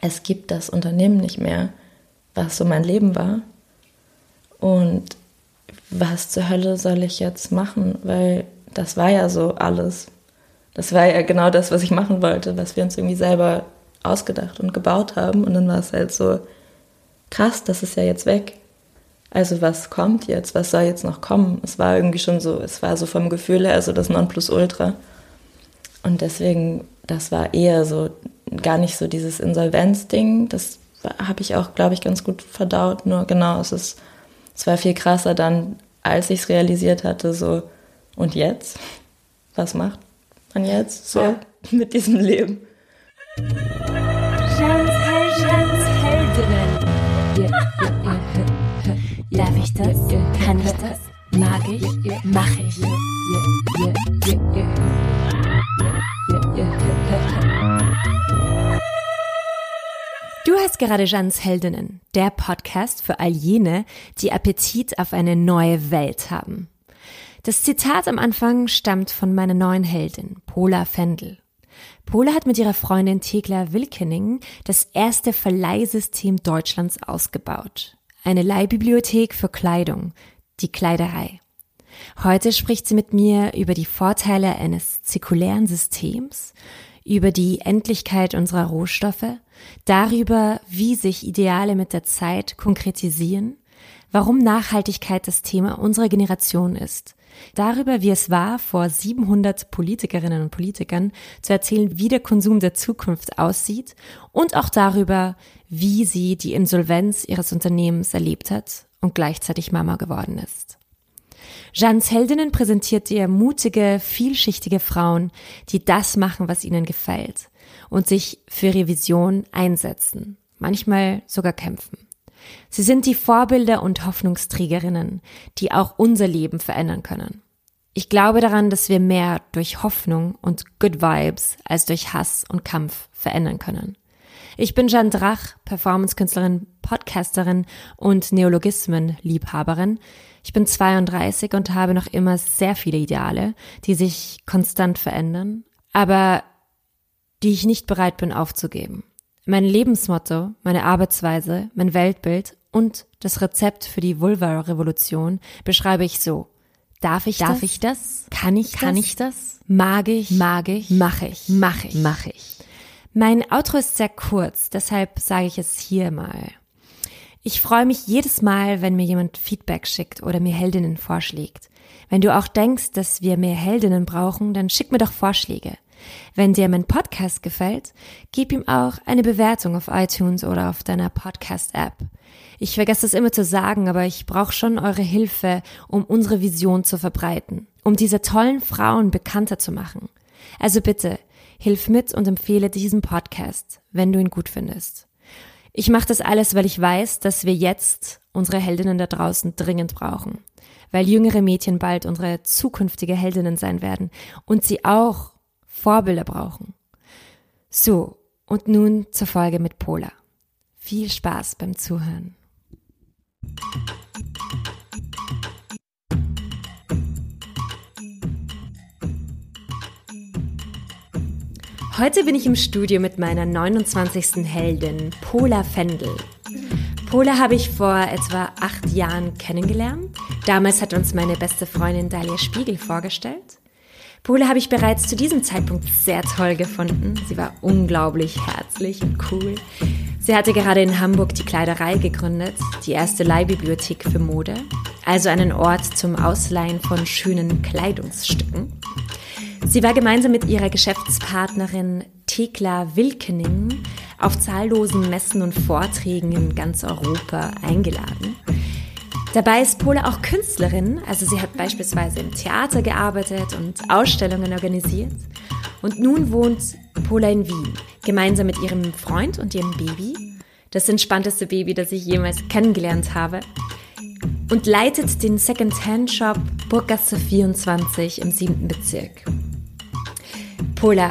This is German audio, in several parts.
es gibt das Unternehmen nicht mehr, was so mein Leben war. Und was zur Hölle soll ich jetzt machen? Weil das war ja so alles. Das war ja genau das, was ich machen wollte, was wir uns irgendwie selber ausgedacht und gebaut haben. Und dann war es halt so, krass, das ist ja jetzt weg. Also was kommt jetzt? Was soll jetzt noch kommen? Es war irgendwie schon so, es war so vom Gefühl her so das Nonplusultra. Und deswegen, das war eher so gar nicht so dieses Insolvenzding. Das habe ich auch, glaube ich, ganz gut verdaut. Nur genau, es ist, es war viel krasser dann, als ich es realisiert hatte, so, und jetzt? Was macht man jetzt so ja. mit diesem Leben? Darf ich das? Kann ich das? Mag ich? Mach ich? Du hast gerade Jeans Heldinnen, der Podcast für all jene, die Appetit auf eine neue Welt haben. Das Zitat am Anfang stammt von meiner neuen Heldin, Pola Fendel. Pola hat mit ihrer Freundin Thekla Wilkening das erste Verleihsystem Deutschlands ausgebaut. Eine Leihbibliothek für Kleidung, die Kleiderei. Heute spricht sie mit mir über die Vorteile eines zirkulären Systems, über die Endlichkeit unserer Rohstoffe, darüber, wie sich Ideale mit der Zeit konkretisieren, warum Nachhaltigkeit das Thema unserer Generation ist, darüber, wie es war, vor 700 Politikerinnen und Politikern zu erzählen, wie der Konsum der Zukunft aussieht und auch darüber, wie sie die Insolvenz ihres Unternehmens erlebt hat und gleichzeitig Mama geworden ist. Jeans Heldinnen präsentiert ihr mutige, vielschichtige Frauen, die das machen, was ihnen gefällt und sich für ihre Vision einsetzen, manchmal sogar kämpfen. Sie sind die Vorbilder und Hoffnungsträgerinnen, die auch unser Leben verändern können. Ich glaube daran, dass wir mehr durch Hoffnung und Good Vibes als durch Hass und Kampf verändern können. Ich bin Jeanne Drach, Performancekünstlerin, Podcasterin und Neologismen-Liebhaberin. Ich bin 32 und habe noch immer sehr viele Ideale, die sich konstant verändern, aber die ich nicht bereit bin aufzugeben. Mein Lebensmotto, meine Arbeitsweise, mein Weltbild und das Rezept für die Vulva-Revolution beschreibe ich so. Darf ich Darf das? ich das? Kann ich Kann das? ich das? Mag ich? Mag ich? Mach ich? Mach ich? Mach ich? Mein Outro ist sehr kurz, deshalb sage ich es hier mal. Ich freue mich jedes Mal, wenn mir jemand Feedback schickt oder mir Heldinnen vorschlägt. Wenn du auch denkst, dass wir mehr Heldinnen brauchen, dann schick mir doch Vorschläge. Wenn dir mein Podcast gefällt, gib ihm auch eine Bewertung auf iTunes oder auf deiner Podcast-App. Ich vergesse es immer zu sagen, aber ich brauche schon eure Hilfe, um unsere Vision zu verbreiten, um diese tollen Frauen bekannter zu machen. Also bitte, hilf mit und empfehle diesen Podcast, wenn du ihn gut findest. Ich mache das alles, weil ich weiß, dass wir jetzt unsere Heldinnen da draußen dringend brauchen, weil jüngere Mädchen bald unsere zukünftige Heldinnen sein werden und sie auch Vorbilder brauchen. So, und nun zur Folge mit Pola. Viel Spaß beim Zuhören. Heute bin ich im Studio mit meiner 29. Heldin, Pola Fendel. Pola habe ich vor etwa acht Jahren kennengelernt. Damals hat uns meine beste Freundin Dalia Spiegel vorgestellt. Pola habe ich bereits zu diesem Zeitpunkt sehr toll gefunden. Sie war unglaublich herzlich und cool. Sie hatte gerade in Hamburg die Kleiderei gegründet, die erste Leihbibliothek für Mode, also einen Ort zum Ausleihen von schönen Kleidungsstücken. Sie war gemeinsam mit ihrer Geschäftspartnerin Thekla Wilkening auf zahllosen Messen und Vorträgen in ganz Europa eingeladen. Dabei ist Pola auch Künstlerin, also sie hat beispielsweise im Theater gearbeitet und Ausstellungen organisiert. Und nun wohnt Pola in Wien, gemeinsam mit ihrem Freund und ihrem Baby. Das entspannteste Baby, das ich jemals kennengelernt habe. Und leitet den Second-Hand-Shop Burggasse 24 im 7. Bezirk. Pola,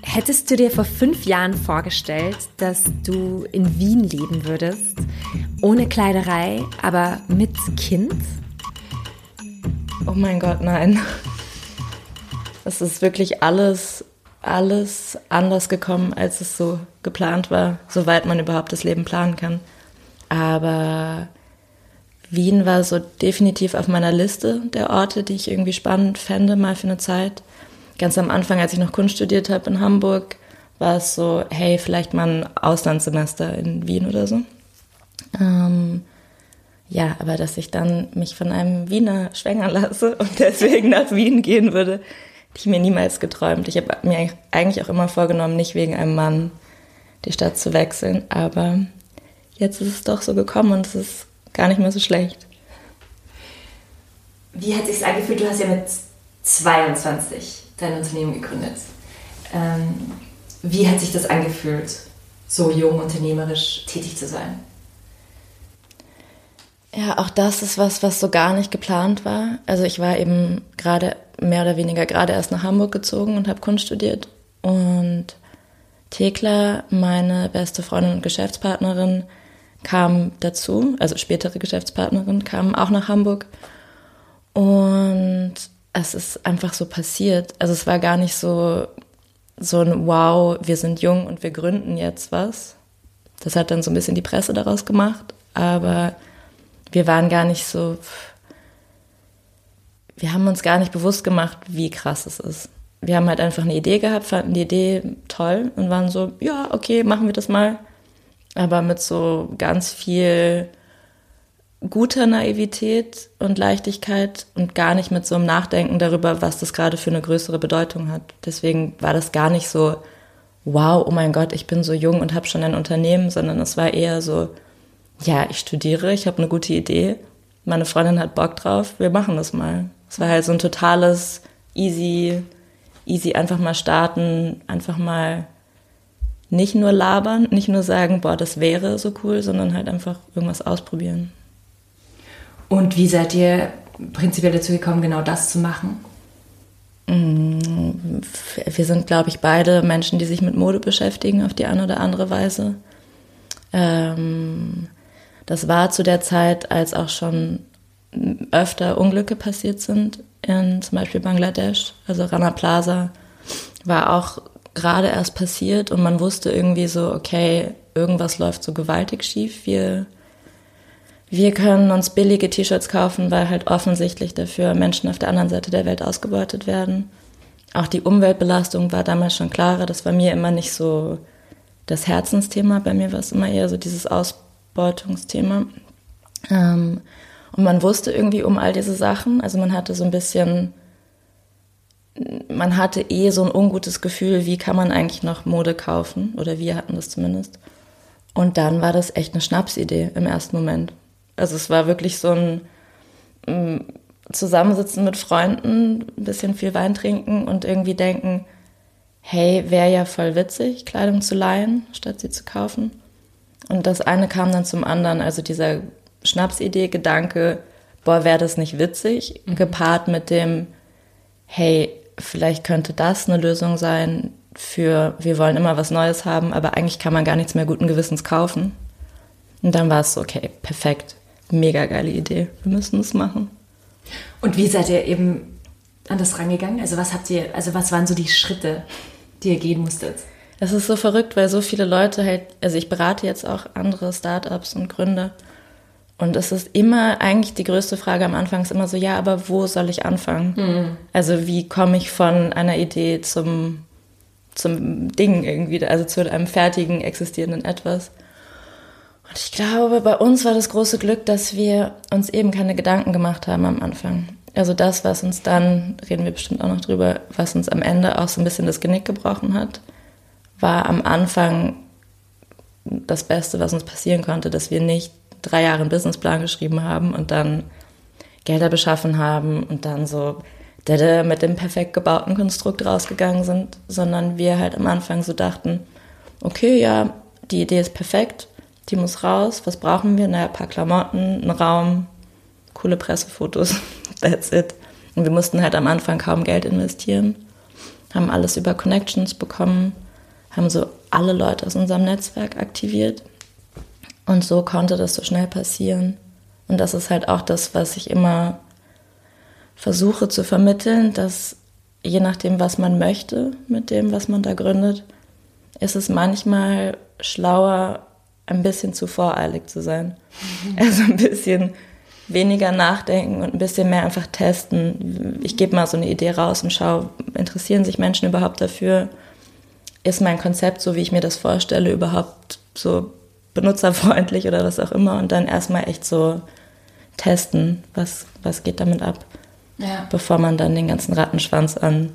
hättest du dir vor fünf Jahren vorgestellt, dass du in Wien leben würdest ohne Kleiderei, aber mit Kind? Oh mein Gott, nein. Das ist wirklich alles alles anders gekommen, als es so geplant war, soweit man überhaupt das Leben planen kann. Aber Wien war so definitiv auf meiner Liste der Orte, die ich irgendwie spannend fände, mal für eine Zeit. Ganz am Anfang, als ich noch Kunst studiert habe in Hamburg, war es so, hey, vielleicht mal ein Auslandssemester in Wien oder so. Ähm, ja, aber dass ich dann mich von einem Wiener schwängern lasse und deswegen nach Wien gehen würde, hätte ich mir niemals geträumt. Ich habe mir eigentlich auch immer vorgenommen, nicht wegen einem Mann die Stadt zu wechseln, aber jetzt ist es doch so gekommen und es ist gar nicht mehr so schlecht. Wie hat sich angefühlt? Du hast ja mit 22 dein Unternehmen gegründet. Ähm, wie hat sich das angefühlt, so jung unternehmerisch tätig zu sein? Ja, auch das ist was, was so gar nicht geplant war. Also ich war eben gerade mehr oder weniger gerade erst nach Hamburg gezogen und habe Kunst studiert. Und Thekla, meine beste Freundin und Geschäftspartnerin, kam dazu, also spätere Geschäftspartnerin, kam auch nach Hamburg. Und es ist einfach so passiert. Also es war gar nicht so, so ein Wow, wir sind jung und wir gründen jetzt was. Das hat dann so ein bisschen die Presse daraus gemacht. Aber wir waren gar nicht so, wir haben uns gar nicht bewusst gemacht, wie krass es ist. Wir haben halt einfach eine Idee gehabt, fanden die Idee toll und waren so, ja, okay, machen wir das mal aber mit so ganz viel guter Naivität und Leichtigkeit und gar nicht mit so einem Nachdenken darüber, was das gerade für eine größere Bedeutung hat. Deswegen war das gar nicht so, wow, oh mein Gott, ich bin so jung und habe schon ein Unternehmen, sondern es war eher so, ja, ich studiere, ich habe eine gute Idee, meine Freundin hat Bock drauf, wir machen das mal. Es war halt so ein totales easy, easy einfach mal starten, einfach mal nicht nur labern, nicht nur sagen, boah, das wäre so cool, sondern halt einfach irgendwas ausprobieren. Und wie seid ihr prinzipiell dazu gekommen, genau das zu machen? Mm, wir sind, glaube ich, beide Menschen, die sich mit Mode beschäftigen auf die eine oder andere Weise. Ähm, das war zu der Zeit, als auch schon öfter Unglücke passiert sind, in zum Beispiel Bangladesch. Also Rana Plaza war auch gerade erst passiert und man wusste irgendwie so, okay, irgendwas läuft so gewaltig schief. Wir, wir können uns billige T-Shirts kaufen, weil halt offensichtlich dafür Menschen auf der anderen Seite der Welt ausgebeutet werden. Auch die Umweltbelastung war damals schon klarer. Das war mir immer nicht so das Herzensthema. Bei mir war es immer eher so dieses Ausbeutungsthema. Ähm, und man wusste irgendwie um all diese Sachen. Also man hatte so ein bisschen man hatte eh so ein ungutes Gefühl, wie kann man eigentlich noch Mode kaufen? Oder wir hatten das zumindest. Und dann war das echt eine Schnapsidee im ersten Moment. Also es war wirklich so ein mm, Zusammensitzen mit Freunden, ein bisschen viel Wein trinken und irgendwie denken, hey, wäre ja voll witzig, Kleidung zu leihen, statt sie zu kaufen. Und das eine kam dann zum anderen, also dieser Schnapsidee, Gedanke, boah, wäre das nicht witzig, mhm. gepaart mit dem, hey, vielleicht könnte das eine Lösung sein für, wir wollen immer was Neues haben, aber eigentlich kann man gar nichts mehr guten Gewissens kaufen. Und dann war es so, okay, perfekt, mega geile Idee, wir müssen es machen. Und wie seid ihr eben an das rangegangen? Also was habt ihr, also was waren so die Schritte, die ihr gehen musstet? Es ist so verrückt, weil so viele Leute halt, also ich berate jetzt auch andere Startups und Gründer und es ist immer eigentlich die größte Frage am Anfang ist immer so, ja, aber wo soll ich anfangen? Mhm. Also wie komme ich von einer Idee zum, zum Ding irgendwie, also zu einem fertigen, existierenden etwas? Und ich glaube, bei uns war das große Glück, dass wir uns eben keine Gedanken gemacht haben am Anfang. Also das, was uns dann, reden wir bestimmt auch noch drüber, was uns am Ende auch so ein bisschen das Genick gebrochen hat, war am Anfang das Beste, was uns passieren konnte, dass wir nicht drei Jahre einen Businessplan geschrieben haben und dann Gelder beschaffen haben und dann so mit dem perfekt gebauten Konstrukt rausgegangen sind, sondern wir halt am Anfang so dachten, okay, ja, die Idee ist perfekt, die muss raus, was brauchen wir? Naja, ein paar Klamotten, einen Raum, coole Pressefotos, that's it. Und wir mussten halt am Anfang kaum Geld investieren, haben alles über Connections bekommen, haben so alle Leute aus unserem Netzwerk aktiviert und so konnte das so schnell passieren. Und das ist halt auch das, was ich immer versuche zu vermitteln, dass je nachdem, was man möchte mit dem, was man da gründet, ist es manchmal schlauer, ein bisschen zu voreilig zu sein. Also ein bisschen weniger nachdenken und ein bisschen mehr einfach testen. Ich gebe mal so eine Idee raus und schaue, interessieren sich Menschen überhaupt dafür? Ist mein Konzept, so wie ich mir das vorstelle, überhaupt so benutzerfreundlich oder was auch immer? Und dann erstmal echt so testen, was, was geht damit ab, ja. bevor man dann den ganzen Rattenschwanz an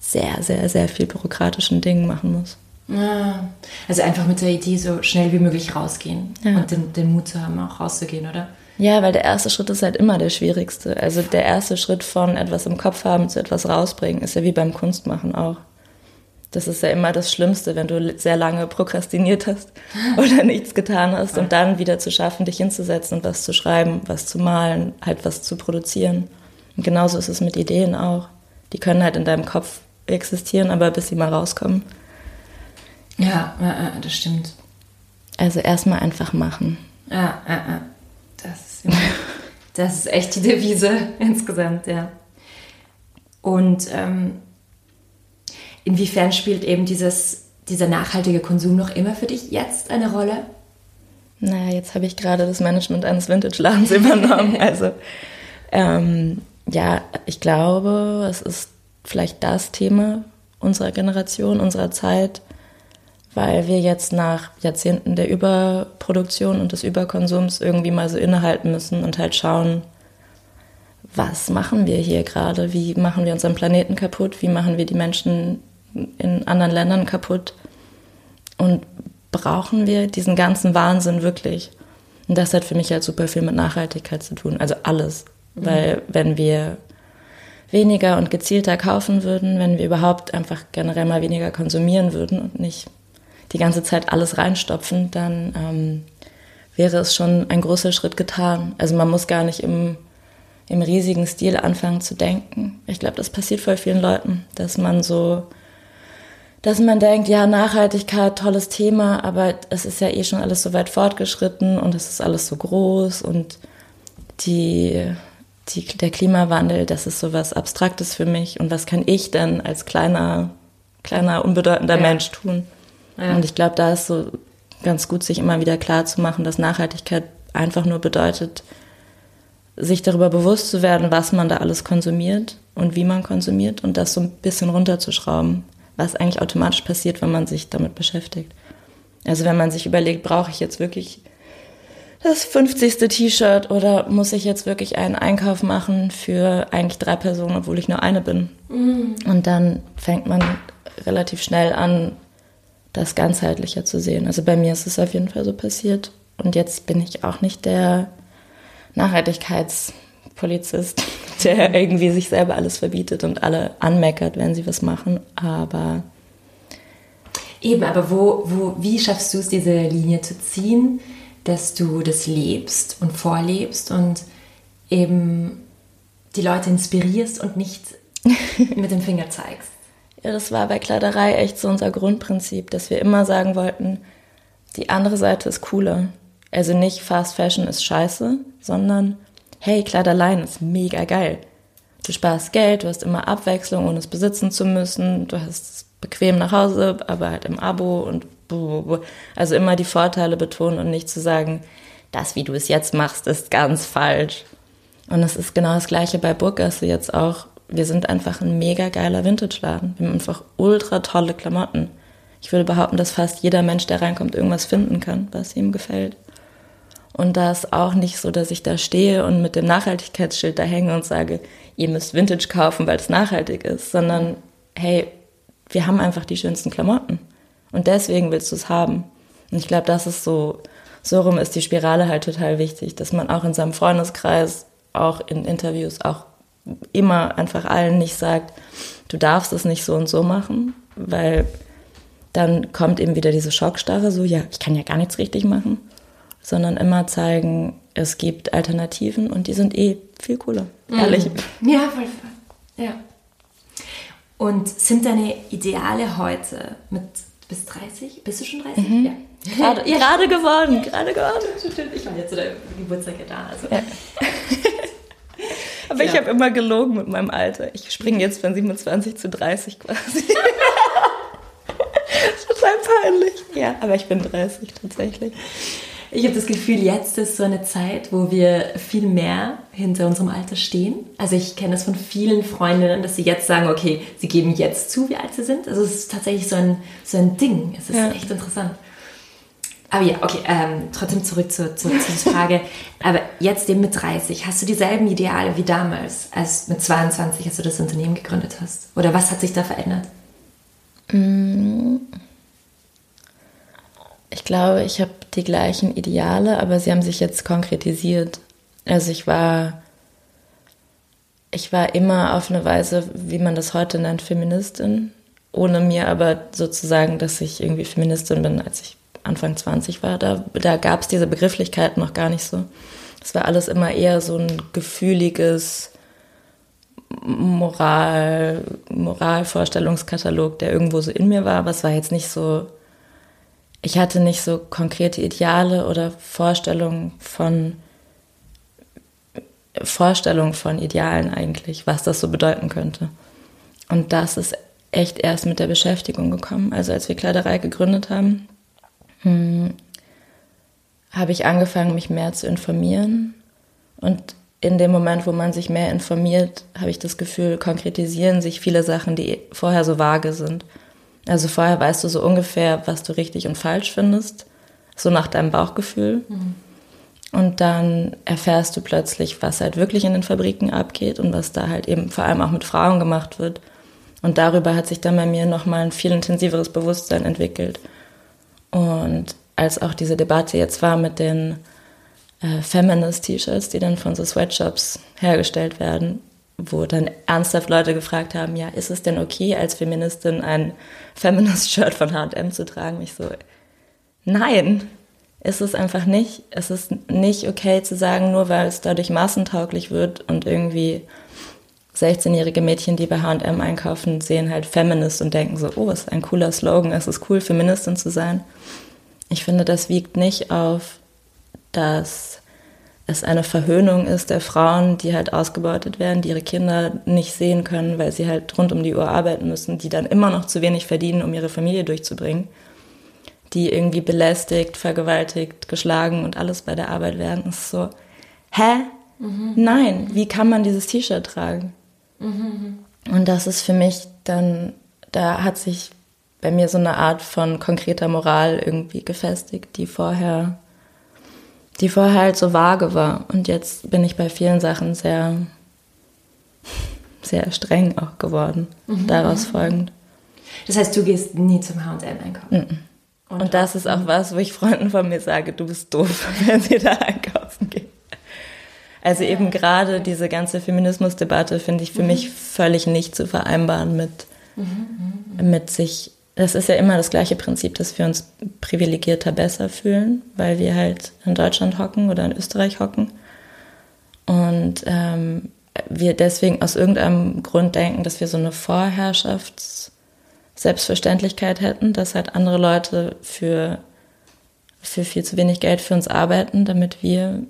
sehr, sehr, sehr viel bürokratischen Dingen machen muss. Ja. Also einfach mit der Idee so schnell wie möglich rausgehen ja. und den, den Mut zu haben, auch rauszugehen, oder? Ja, weil der erste Schritt ist halt immer der schwierigste. Also der erste Schritt von etwas im Kopf haben zu etwas rausbringen, ist ja wie beim Kunstmachen auch. Das ist ja immer das Schlimmste, wenn du sehr lange prokrastiniert hast oder nichts getan hast und dann wieder zu schaffen, dich hinzusetzen und was zu schreiben, was zu malen, halt was zu produzieren. Und genauso ist es mit Ideen auch. Die können halt in deinem Kopf existieren, aber bis sie mal rauskommen. Ja, das stimmt. Also erstmal einfach machen. Ja, ja, ja. Das ist, das ist echt die Devise insgesamt, ja. Und ähm, inwiefern spielt eben dieses, dieser nachhaltige Konsum noch immer für dich jetzt eine Rolle? Naja, jetzt habe ich gerade das Management eines Vintage-Ladens übernommen. Also ähm, ja, ich glaube, es ist vielleicht das Thema unserer Generation, unserer Zeit, weil wir jetzt nach Jahrzehnten der Überproduktion und des Überkonsums irgendwie mal so innehalten müssen und halt schauen, was machen wir hier gerade? Wie machen wir unseren Planeten kaputt? Wie machen wir die Menschen in anderen Ländern kaputt? Und brauchen wir diesen ganzen Wahnsinn wirklich? Und das hat für mich halt super viel mit Nachhaltigkeit zu tun, also alles. Mhm. Weil wenn wir weniger und gezielter kaufen würden, wenn wir überhaupt einfach generell mal weniger konsumieren würden und nicht die ganze Zeit alles reinstopfen, dann ähm, wäre es schon ein großer Schritt getan. Also man muss gar nicht im, im riesigen Stil anfangen zu denken. Ich glaube, das passiert voll vielen Leuten, dass man so, dass man denkt, ja, Nachhaltigkeit, tolles Thema, aber es ist ja eh schon alles so weit fortgeschritten und es ist alles so groß und die, die, der Klimawandel, das ist so was Abstraktes für mich und was kann ich denn als kleiner, kleiner, unbedeutender ja. Mensch tun? Ja. Und ich glaube, da ist so ganz gut, sich immer wieder klar zu machen, dass Nachhaltigkeit einfach nur bedeutet, sich darüber bewusst zu werden, was man da alles konsumiert und wie man konsumiert und das so ein bisschen runterzuschrauben, was eigentlich automatisch passiert, wenn man sich damit beschäftigt. Also wenn man sich überlegt, brauche ich jetzt wirklich das 50. T-Shirt oder muss ich jetzt wirklich einen Einkauf machen für eigentlich drei Personen, obwohl ich nur eine bin? Mhm. Und dann fängt man relativ schnell an, das ganzheitlicher zu sehen. Also bei mir ist es auf jeden Fall so passiert. Und jetzt bin ich auch nicht der Nachhaltigkeitspolizist, der irgendwie sich selber alles verbietet und alle anmeckert, wenn sie was machen. Aber Eben, aber wo, wo, wie schaffst du es, diese Linie zu ziehen, dass du das lebst und vorlebst und eben die Leute inspirierst und nicht mit dem Finger zeigst? Ja, das war bei Kleiderei echt so unser Grundprinzip, dass wir immer sagen wollten, die andere Seite ist cooler. Also nicht Fast Fashion ist scheiße, sondern hey, Kleiderlein ist mega geil. Du sparst Geld, du hast immer Abwechslung, ohne es besitzen zu müssen, du hast es bequem nach Hause, aber halt im Abo und also immer die Vorteile betonen und nicht zu sagen, das, wie du es jetzt machst, ist ganz falsch. Und es ist genau das gleiche bei Burgasse jetzt auch wir sind einfach ein mega geiler Vintage-Laden. Wir haben einfach ultra tolle Klamotten. Ich würde behaupten, dass fast jeder Mensch, der reinkommt, irgendwas finden kann, was ihm gefällt. Und da ist auch nicht so, dass ich da stehe und mit dem Nachhaltigkeitsschild da hänge und sage, ihr müsst Vintage kaufen, weil es nachhaltig ist, sondern hey, wir haben einfach die schönsten Klamotten. Und deswegen willst du es haben. Und ich glaube, das ist so, so rum ist die Spirale halt total wichtig, dass man auch in seinem Freundeskreis, auch in Interviews, auch immer einfach allen nicht sagt, du darfst es nicht so und so machen, weil dann kommt eben wieder diese Schockstarre, so, ja, ich kann ja gar nichts richtig machen, sondern immer zeigen, es gibt Alternativen und die sind eh viel cooler, mhm. ehrlich. Ja, voll, voll. Ja. Und sind deine Ideale heute mit bis 30? Bist du schon 30? Mhm. Ja. Gerade, ja. gerade geworden, gerade geworden. Ich war jetzt zu deinem Geburtstag da. Also. Ja. Aber ja. ich habe immer gelogen mit meinem Alter. Ich springe jetzt von 27 zu 30 quasi. Total peinlich. Ja, aber ich bin 30 tatsächlich. Ich habe das Gefühl, jetzt ist so eine Zeit, wo wir viel mehr hinter unserem Alter stehen. Also ich kenne das von vielen Freundinnen, dass sie jetzt sagen, okay, sie geben jetzt zu, wie alt sie sind. Also es ist tatsächlich so ein, so ein Ding. Es ist ja. echt interessant. Aber ja, okay, ähm, trotzdem zurück zur, zur, zur Frage. Aber jetzt eben mit 30, hast du dieselben Ideale wie damals, als mit 22, als du das Unternehmen gegründet hast? Oder was hat sich da verändert? Mm. Ich glaube, ich habe die gleichen Ideale, aber sie haben sich jetzt konkretisiert. Also ich war, ich war immer auf eine Weise, wie man das heute nennt, Feministin, ohne mir aber sozusagen, dass ich irgendwie Feministin bin, als ich Anfang 20 war. Da, da gab es diese Begrifflichkeit noch gar nicht so. Es war alles immer eher so ein gefühliges Moral, Moralvorstellungskatalog, der irgendwo so in mir war, aber es war jetzt nicht so ich hatte nicht so konkrete Ideale oder Vorstellungen von Vorstellungen von Idealen eigentlich, was das so bedeuten könnte. Und das ist echt erst mit der Beschäftigung gekommen. Also als wir Kleiderei gegründet haben, hm, habe ich angefangen, mich mehr zu informieren. Und in dem Moment, wo man sich mehr informiert, habe ich das Gefühl, konkretisieren sich viele Sachen, die vorher so vage sind. Also vorher weißt du so ungefähr, was du richtig und falsch findest, so nach deinem Bauchgefühl. Mhm. Und dann erfährst du plötzlich, was halt wirklich in den Fabriken abgeht und was da halt eben vor allem auch mit Frauen gemacht wird. Und darüber hat sich dann bei mir nochmal ein viel intensiveres Bewusstsein entwickelt. Und als auch diese Debatte jetzt war mit den äh, Feminist-T-Shirts, die dann von so Sweatshops hergestellt werden, wo dann ernsthaft Leute gefragt haben, ja, ist es denn okay, als Feministin ein Feminist-Shirt von H&M zu tragen? Ich so, nein, ist es einfach nicht. Es ist nicht okay zu sagen, nur weil es dadurch massentauglich wird und irgendwie 16-jährige Mädchen, die bei H&M einkaufen, sehen halt Feminist und denken so, oh, ist ein cooler Slogan, es ist cool, Feministin zu sein. Ich finde, das wiegt nicht auf, dass es eine Verhöhnung ist der Frauen, die halt ausgebeutet werden, die ihre Kinder nicht sehen können, weil sie halt rund um die Uhr arbeiten müssen, die dann immer noch zu wenig verdienen, um ihre Familie durchzubringen, die irgendwie belästigt, vergewaltigt, geschlagen und alles bei der Arbeit werden. Es ist so, hä? Mhm. Nein, wie kann man dieses T-Shirt tragen? Mhm. Und das ist für mich dann, da hat sich bei mir so eine Art von konkreter Moral irgendwie gefestigt, die vorher die vorher halt so vage war. Und jetzt bin ich bei vielen Sachen sehr, sehr streng auch geworden, mhm. daraus folgend. Das heißt, du gehst nie zum H&M einkaufen? Mhm. Und, Und das ist auch was, wo ich Freunden von mir sage, du bist doof, wenn sie da einkaufen gehen. Also eben gerade diese ganze Feminismusdebatte finde ich für mhm. mich völlig nicht zu vereinbaren mit, mhm. mit sich das ist ja immer das gleiche Prinzip, dass wir uns privilegierter besser fühlen, weil wir halt in Deutschland hocken oder in Österreich hocken. Und ähm, wir deswegen aus irgendeinem Grund denken, dass wir so eine Vorherrschafts-Selbstverständlichkeit hätten, dass halt andere Leute für, für viel zu wenig Geld für uns arbeiten, damit wir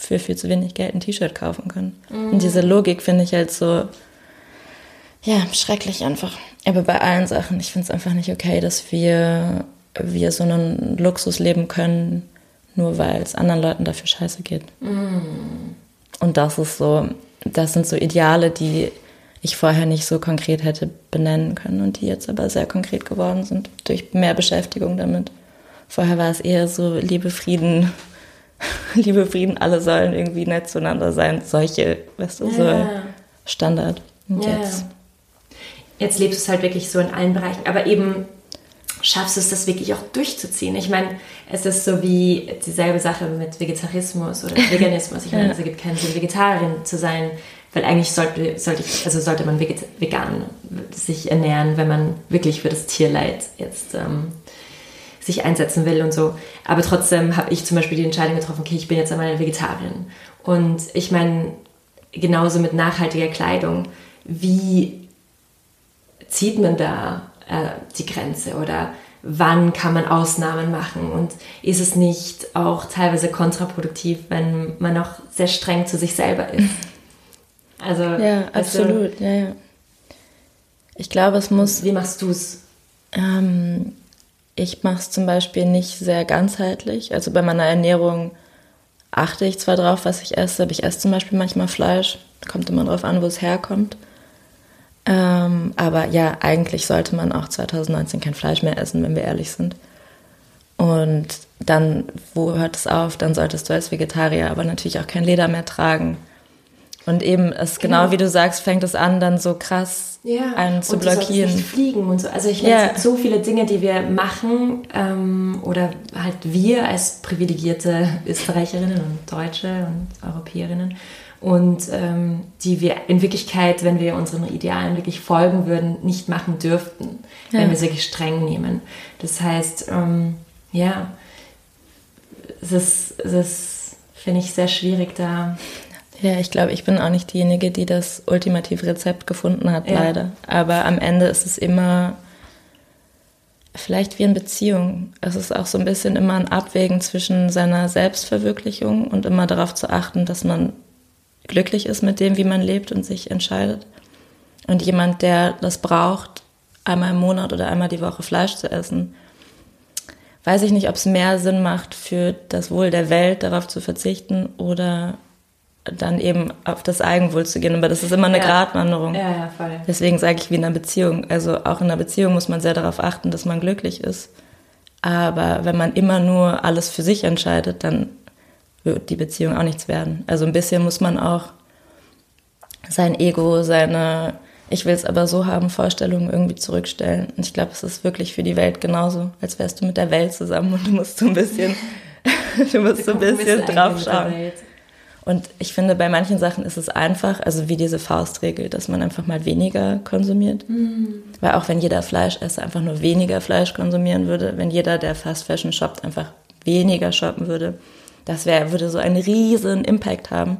für viel zu wenig Geld ein T-Shirt kaufen können. Mhm. Und diese Logik finde ich halt so, ja, schrecklich einfach. Aber bei allen Sachen, ich finde es einfach nicht okay, dass wir, wir so einen Luxus leben können, nur weil es anderen Leuten dafür scheiße geht. Mm. Und das ist so, das sind so Ideale, die ich vorher nicht so konkret hätte benennen können und die jetzt aber sehr konkret geworden sind durch mehr Beschäftigung damit. Vorher war es eher so Liebe, Frieden, Liebe, Frieden, alle sollen irgendwie nett zueinander sein. Solche, weißt du, ja. so Standard. Und ja. jetzt jetzt lebst du es halt wirklich so in allen Bereichen, aber eben schaffst du es, das wirklich auch durchzuziehen. Ich meine, es ist so wie dieselbe Sache mit Vegetarismus oder Veganismus. Ich meine, ja. es ergibt keinen Sinn, Vegetarierin zu sein, weil eigentlich sollte, sollte, ich, also sollte man vegan sich ernähren, wenn man wirklich für das Tierleid jetzt ähm, sich einsetzen will und so. Aber trotzdem habe ich zum Beispiel die Entscheidung getroffen, okay, ich bin jetzt einmal eine Vegetarierin. Und ich meine, genauso mit nachhaltiger Kleidung, wie zieht man da äh, die Grenze oder wann kann man Ausnahmen machen und ist es nicht auch teilweise kontraproduktiv, wenn man auch sehr streng zu sich selber ist? Also, ja, absolut, du, ja, ja. Ich glaube, es muss. Wie machst du es? Ähm, ich mache es zum Beispiel nicht sehr ganzheitlich. Also bei meiner Ernährung achte ich zwar drauf, was ich esse, aber ich esse zum Beispiel manchmal Fleisch. Kommt immer drauf an, wo es herkommt. Ähm, aber ja, eigentlich sollte man auch 2019 kein Fleisch mehr essen, wenn wir ehrlich sind. Und dann, wo hört es auf? Dann solltest du als Vegetarier aber natürlich auch kein Leder mehr tragen. Und eben, es genau, genau wie du sagst, fängt es an, dann so krass ja. einen zu und blockieren. Nicht fliegen und so. Also ich meine, ja. es gibt so viele Dinge, die wir machen ähm, oder halt wir als privilegierte Österreicherinnen und Deutsche und Europäerinnen und ähm, die wir in Wirklichkeit, wenn wir unseren Idealen wirklich folgen würden, nicht machen dürften, ja. wenn wir sie streng nehmen. Das heißt, ähm, ja, es ist, es ist finde ich, sehr schwierig da. Ja, ich glaube, ich bin auch nicht diejenige, die das ultimative Rezept gefunden hat, ja. leider. Aber am Ende ist es immer vielleicht wie in Beziehung. Es ist auch so ein bisschen immer ein Abwägen zwischen seiner Selbstverwirklichung und immer darauf zu achten, dass man glücklich ist mit dem, wie man lebt und sich entscheidet. Und jemand, der das braucht, einmal im Monat oder einmal die Woche Fleisch zu essen, weiß ich nicht, ob es mehr Sinn macht, für das Wohl der Welt darauf zu verzichten oder dann eben auf das Eigenwohl zu gehen. Aber das ist immer eine ja. Gratwanderung. Ja, ja, voll. Deswegen sage ich wie in einer Beziehung. Also auch in einer Beziehung muss man sehr darauf achten, dass man glücklich ist. Aber wenn man immer nur alles für sich entscheidet, dann wird die Beziehung auch nichts werden. Also ein bisschen muss man auch sein Ego, seine ich will es aber so haben, Vorstellungen irgendwie zurückstellen. Und ich glaube, es ist wirklich für die Welt genauso, als wärst du mit der Welt zusammen und du musst so ein bisschen, du musst so ein bisschen drauf schauen. Und ich finde, bei manchen Sachen ist es einfach, also wie diese Faustregel, dass man einfach mal weniger konsumiert. Mhm. Weil auch wenn jeder Fleischesser einfach nur weniger Fleisch konsumieren würde, wenn jeder, der Fast Fashion shoppt, einfach weniger shoppen würde, das wär, würde so einen riesen Impact haben.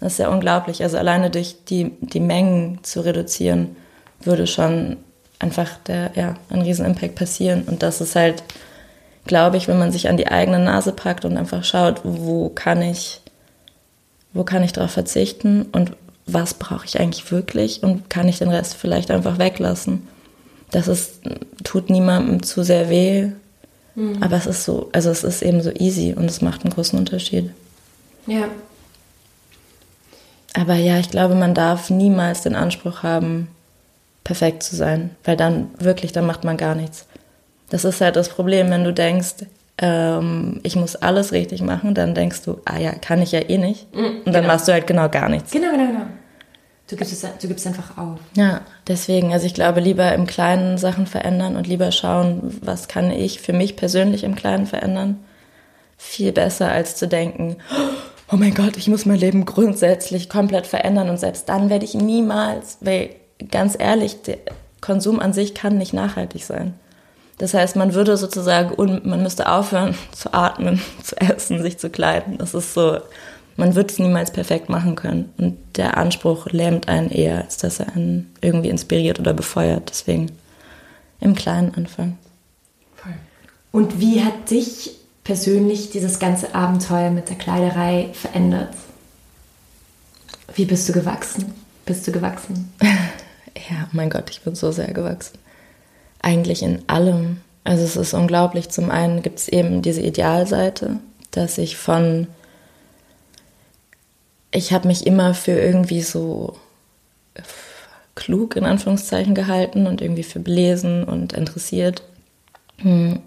Das ist ja unglaublich. Also alleine durch die, die Mengen zu reduzieren, würde schon einfach der, ja, ein riesen Impact passieren. Und das ist halt, glaube ich, wenn man sich an die eigene Nase packt und einfach schaut, wo kann ich, wo kann ich darauf verzichten und was brauche ich eigentlich wirklich und kann ich den Rest vielleicht einfach weglassen. Das ist, tut niemandem zu sehr weh, Mhm. Aber es ist so, also es ist eben so easy und es macht einen großen Unterschied. Ja. Aber ja, ich glaube, man darf niemals den Anspruch haben, perfekt zu sein, weil dann wirklich, dann macht man gar nichts. Das ist halt das Problem, wenn du denkst, ähm, ich muss alles richtig machen, dann denkst du, ah ja, kann ich ja eh nicht. Mhm, und dann genau. machst du halt genau gar nichts. Genau, genau, genau. Du gibst, es, du gibst einfach auf. Ja, deswegen, also ich glaube, lieber im Kleinen Sachen verändern und lieber schauen, was kann ich für mich persönlich im Kleinen verändern. Viel besser als zu denken, oh mein Gott, ich muss mein Leben grundsätzlich komplett verändern und selbst dann werde ich niemals, weil ganz ehrlich, der Konsum an sich kann nicht nachhaltig sein. Das heißt, man würde sozusagen, man müsste aufhören zu atmen, zu essen, sich zu kleiden. Das ist so, man wird es niemals perfekt machen können. Und der Anspruch lähmt einen eher, als dass er einen irgendwie inspiriert oder befeuert. Deswegen im Kleinen anfangen. Und wie hat dich persönlich dieses ganze Abenteuer mit der Kleiderei verändert? Wie bist du gewachsen? Bist du gewachsen? ja, mein Gott, ich bin so sehr gewachsen. Eigentlich in allem. Also es ist unglaublich. Zum einen gibt es eben diese Idealseite, dass ich von ich habe mich immer für irgendwie so klug in Anführungszeichen gehalten und irgendwie für belesen und interessiert. Hm.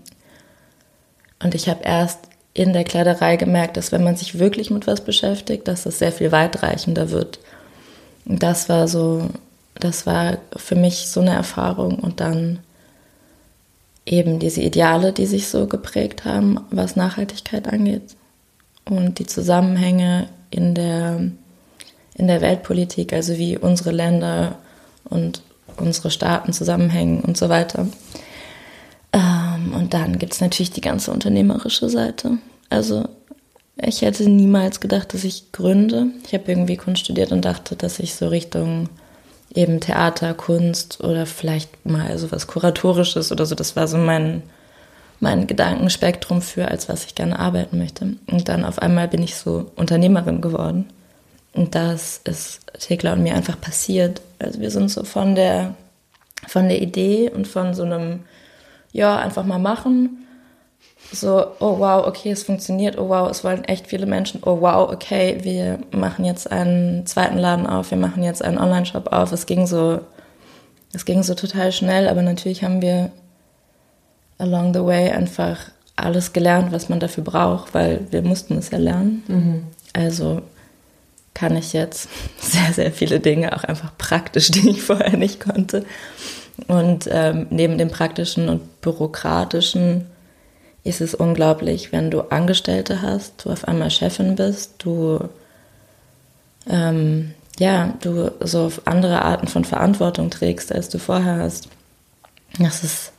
Und ich habe erst in der Kleiderei gemerkt, dass wenn man sich wirklich mit was beschäftigt, dass das sehr viel weitreichender wird. Und das war so, das war für mich so eine Erfahrung und dann eben diese Ideale, die sich so geprägt haben, was Nachhaltigkeit angeht und die Zusammenhänge in der, in der Weltpolitik, also wie unsere Länder und unsere Staaten zusammenhängen und so weiter. Ähm, und dann gibt es natürlich die ganze unternehmerische Seite. Also ich hätte niemals gedacht, dass ich gründe. Ich habe irgendwie Kunst studiert und dachte, dass ich so Richtung eben Theater, Kunst oder vielleicht mal so was Kuratorisches oder so, das war so mein, mein Gedankenspektrum für, als was ich gerne arbeiten möchte. Und dann auf einmal bin ich so Unternehmerin geworden. Und das ist Thekla und mir einfach passiert. Also wir sind so von der, von der Idee und von so einem, ja, einfach mal machen. So, oh wow, okay, es funktioniert, oh wow, es wollen echt viele Menschen, oh wow, okay, wir machen jetzt einen zweiten Laden auf, wir machen jetzt einen Online-Shop auf. Es ging so, es ging so total schnell, aber natürlich haben wir along the way einfach alles gelernt, was man dafür braucht, weil wir mussten es ja lernen. Mhm. Also kann ich jetzt sehr, sehr viele Dinge auch einfach praktisch, die ich vorher nicht konnte. Und ähm, neben dem praktischen und bürokratischen ist es unglaublich, wenn du Angestellte hast, du auf einmal Chefin bist, du ähm, ja, du so andere Arten von Verantwortung trägst, als du vorher hast. Das ist,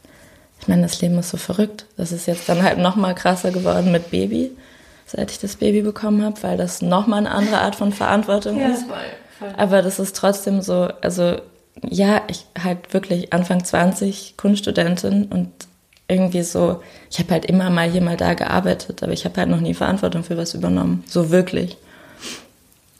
ich meine, das Leben ist so verrückt. Das ist jetzt dann halt noch mal krasser geworden mit Baby seit ich das Baby bekommen habe, weil das nochmal eine andere Art von Verantwortung ja, ist. Voll, voll. Aber das ist trotzdem so, also ja, ich halt wirklich Anfang 20 Kunststudentin und irgendwie so, ich habe halt immer mal hier mal da gearbeitet, aber ich habe halt noch nie Verantwortung für was übernommen. So wirklich.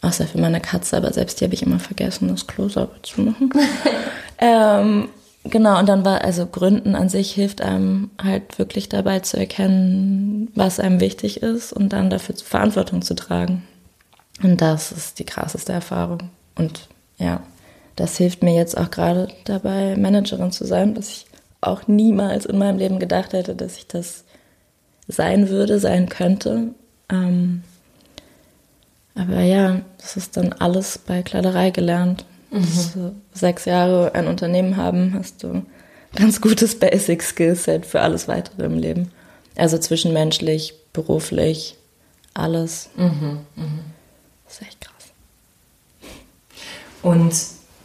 Außer für meine Katze, aber selbst die habe ich immer vergessen, das Klo sauber zu machen. ähm, Genau, und dann war, also Gründen an sich hilft einem halt wirklich dabei zu erkennen, was einem wichtig ist und dann dafür Verantwortung zu tragen. Und das ist die krasseste Erfahrung. Und ja, das hilft mir jetzt auch gerade dabei, Managerin zu sein, was ich auch niemals in meinem Leben gedacht hätte, dass ich das sein würde, sein könnte. Ähm, aber ja, das ist dann alles bei Kleiderei gelernt. Mhm. sechs Jahre ein Unternehmen haben, hast du ganz gutes Basic Skillset für alles weitere im Leben. Also zwischenmenschlich, beruflich, alles. Mhm, mh. Das ist echt krass. Und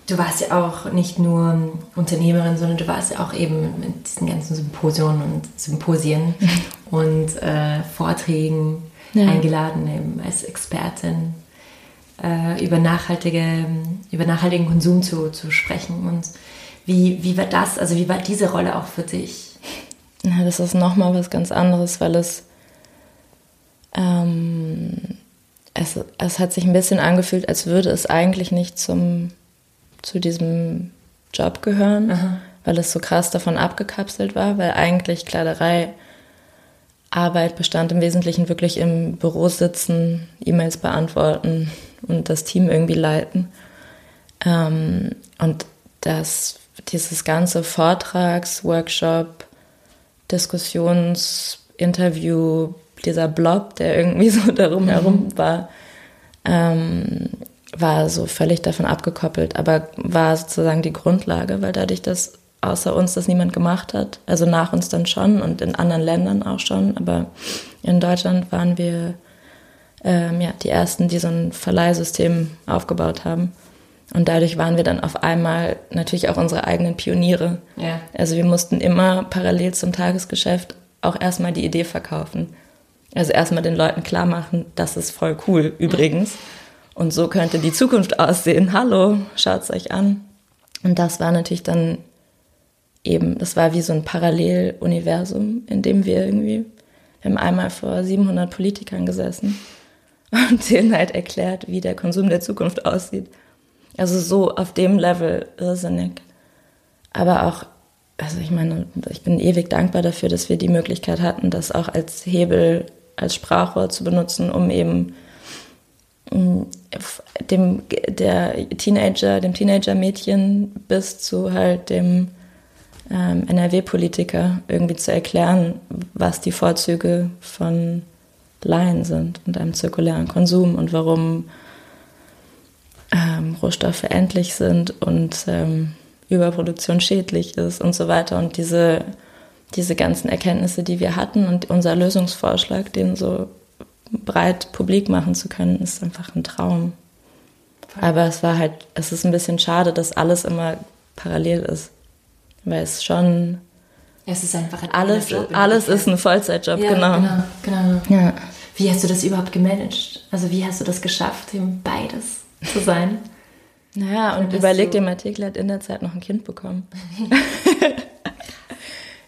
du warst ja auch nicht nur Unternehmerin, sondern du warst ja auch eben mit diesen ganzen Symposionen und Symposien und äh, Vorträgen ja. eingeladen eben als Expertin äh, über, nachhaltige, über nachhaltigen Konsum zu, zu sprechen. Und wie, wie war das, also wie war diese Rolle auch für dich? Na, das ist nochmal was ganz anderes, weil es, ähm, es, es hat sich ein bisschen angefühlt, als würde es eigentlich nicht zum, zu diesem Job gehören, Aha. weil es so krass davon abgekapselt war, weil eigentlich Kleiderei Arbeit bestand im Wesentlichen wirklich im Büro sitzen, E-Mails beantworten, und das Team irgendwie leiten. Ähm, und das, dieses ganze Vortrags-, Workshop-, Diskussions-, Interview, dieser Blob, der irgendwie so darum herum mhm. war, ähm, war so völlig davon abgekoppelt, aber war sozusagen die Grundlage, weil dadurch, dass außer uns das niemand gemacht hat, also nach uns dann schon und in anderen Ländern auch schon, aber in Deutschland waren wir ähm, ja, die ersten, die so ein Verleihsystem aufgebaut haben. Und dadurch waren wir dann auf einmal natürlich auch unsere eigenen Pioniere. Ja. Also wir mussten immer parallel zum Tagesgeschäft auch erstmal die Idee verkaufen. Also erstmal den Leuten klar machen, das ist voll cool übrigens. Und so könnte die Zukunft aussehen. Hallo, schaut's euch an. Und das war natürlich dann eben, das war wie so ein Paralleluniversum, in dem wir irgendwie, wir haben einmal vor 700 Politikern gesessen und denen halt erklärt, wie der Konsum der Zukunft aussieht. Also so auf dem Level irrsinnig. Aber auch, also ich meine, ich bin ewig dankbar dafür, dass wir die Möglichkeit hatten, das auch als Hebel, als Sprachrohr zu benutzen, um eben mm, dem der Teenager, dem Teenager-Mädchen bis zu halt dem ähm, NRW-Politiker irgendwie zu erklären, was die Vorzüge von Laien sind und einem zirkulären Konsum und warum ähm, Rohstoffe endlich sind und ähm, Überproduktion schädlich ist und so weiter. Und diese, diese ganzen Erkenntnisse, die wir hatten und unser Lösungsvorschlag, den so breit publik machen zu können, ist einfach ein Traum. Aber es war halt, es ist ein bisschen schade, dass alles immer parallel ist. Weil es schon es ist einfach ein alles, Job alles ist ein Vollzeitjob, ja, genau. genau. genau. Ja. Wie hast du das überhaupt gemanagt? Also wie hast du das geschafft, eben beides zu sein? Naja, und, und überleg dir mal, Thekla hat in der Zeit noch ein Kind bekommen.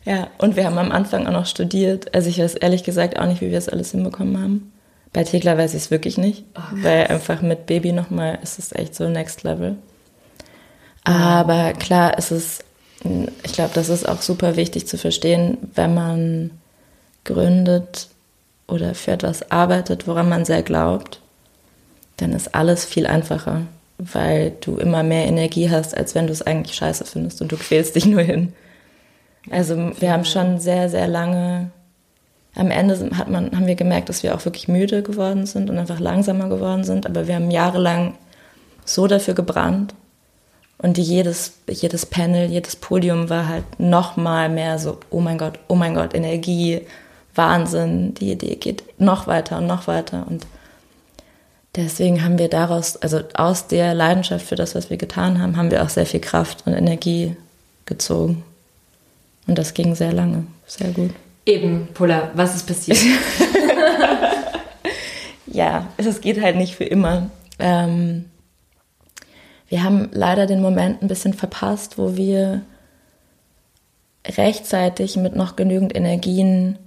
ja, und wir haben am Anfang auch noch studiert. Also ich weiß ehrlich gesagt auch nicht, wie wir das alles hinbekommen haben. Bei Tegla weiß ich es wirklich nicht, oh, weil einfach mit Baby nochmal ist es echt so Next Level. Aber klar, ist es ich glaube, das ist auch super wichtig zu verstehen, wenn man gründet oder für etwas arbeitet, woran man sehr glaubt, dann ist alles viel einfacher, weil du immer mehr Energie hast, als wenn du es eigentlich scheiße findest und du quälst dich nur hin. Also wir haben schon sehr, sehr lange, am Ende hat man, haben wir gemerkt, dass wir auch wirklich müde geworden sind und einfach langsamer geworden sind, aber wir haben jahrelang so dafür gebrannt und jedes, jedes Panel, jedes Podium war halt noch mal mehr so, oh mein Gott, oh mein Gott, Energie, Wahnsinn, die Idee geht noch weiter und noch weiter. Und deswegen haben wir daraus, also aus der Leidenschaft für das, was wir getan haben, haben wir auch sehr viel Kraft und Energie gezogen. Und das ging sehr lange, sehr gut. Eben, Pulla, was ist passiert? ja, es geht halt nicht für immer. Ähm, wir haben leider den Moment ein bisschen verpasst, wo wir rechtzeitig mit noch genügend Energien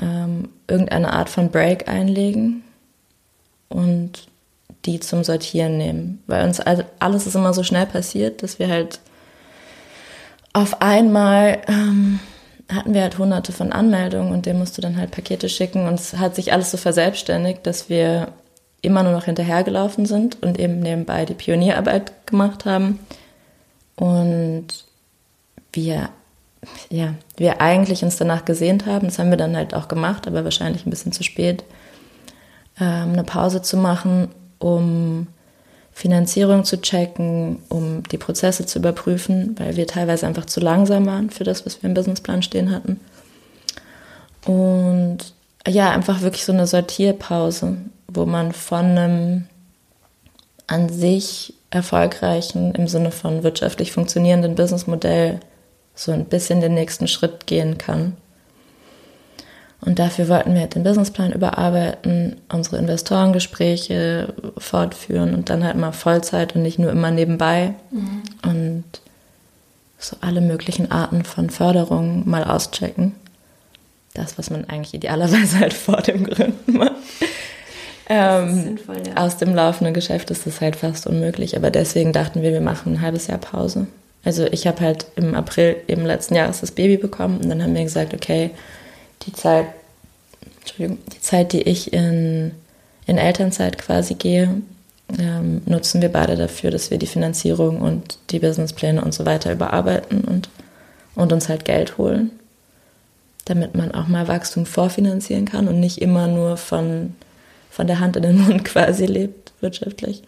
ähm, irgendeine Art von Break einlegen und die zum Sortieren nehmen. Weil uns alles ist immer so schnell passiert, dass wir halt auf einmal ähm, hatten wir halt hunderte von Anmeldungen und dem musst du dann halt Pakete schicken und es hat sich alles so verselbstständigt, dass wir immer nur noch hinterhergelaufen sind und eben nebenbei die Pionierarbeit gemacht haben. Und wir, ja, wir eigentlich uns danach gesehnt haben, das haben wir dann halt auch gemacht, aber wahrscheinlich ein bisschen zu spät, ähm, eine Pause zu machen, um Finanzierung zu checken, um die Prozesse zu überprüfen, weil wir teilweise einfach zu langsam waren für das, was wir im Businessplan stehen hatten. Und ja, einfach wirklich so eine Sortierpause, wo man von einem an sich erfolgreichen, im Sinne von wirtschaftlich funktionierenden Businessmodell so ein bisschen den nächsten Schritt gehen kann. Und dafür wollten wir halt den Businessplan überarbeiten, unsere Investorengespräche fortführen und dann halt mal Vollzeit und nicht nur immer nebenbei. Mhm. Und so alle möglichen Arten von Förderung mal auschecken. Das, was man eigentlich idealerweise halt vor dem Gründen macht. Ähm, sinnvoll, ja. Aus dem laufenden Geschäft ist das halt fast unmöglich. Aber deswegen dachten wir, wir machen ein halbes Jahr Pause. Also ich habe halt im April im letzten Jahres das Baby bekommen und dann haben wir gesagt, okay, die Zeit, Entschuldigung, die Zeit, die ich in, in Elternzeit quasi gehe, ähm, nutzen wir beide dafür, dass wir die Finanzierung und die Businesspläne und so weiter überarbeiten und, und uns halt Geld holen, damit man auch mal Wachstum vorfinanzieren kann und nicht immer nur von von der Hand in den Mund quasi lebt, wirtschaftlich.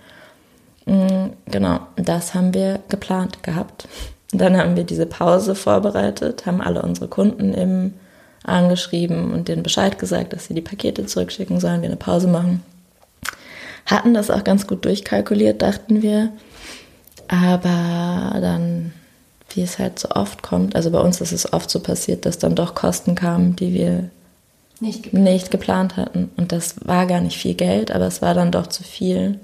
Mm, genau, das haben wir geplant gehabt. Dann haben wir diese Pause vorbereitet, haben alle unsere Kunden eben angeschrieben und denen Bescheid gesagt, dass sie die Pakete zurückschicken sollen, wir eine Pause machen. Hatten das auch ganz gut durchkalkuliert, dachten wir. Aber dann, wie es halt so oft kommt, also bei uns ist es oft so passiert, dass dann doch Kosten kamen, die wir nicht geplant. nicht geplant hatten. Und das war gar nicht viel Geld, aber es war dann doch zu viel.